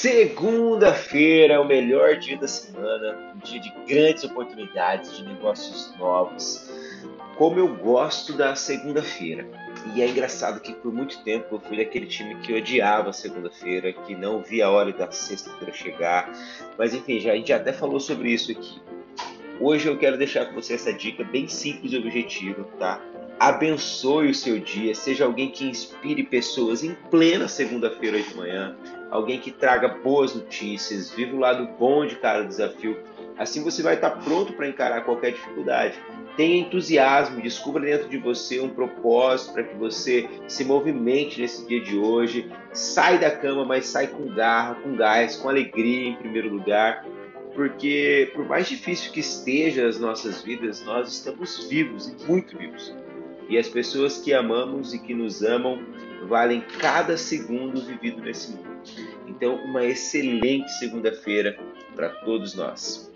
Segunda-feira é o melhor dia da semana, um dia de grandes oportunidades, de negócios novos. Como eu gosto da segunda-feira. E é engraçado que por muito tempo eu fui daquele time que odiava segunda-feira, que não via a hora da sexta-feira chegar. Mas enfim, já, a gente até falou sobre isso aqui. Hoje eu quero deixar com você essa dica bem simples e objetiva, tá? Abençoe o seu dia, seja alguém que inspire pessoas em plena segunda-feira de manhã, alguém que traga boas notícias, viva o lado bom de cada desafio. Assim você vai estar pronto para encarar qualquer dificuldade. Tenha entusiasmo, descubra dentro de você um propósito para que você se movimente nesse dia de hoje. Sai da cama, mas sai com garra, com gás, com alegria em primeiro lugar porque por mais difícil que esteja as nossas vidas, nós estamos vivos e muito vivos e as pessoas que amamos e que nos amam valem cada segundo vivido nesse mundo. Então, uma excelente segunda-feira para todos nós.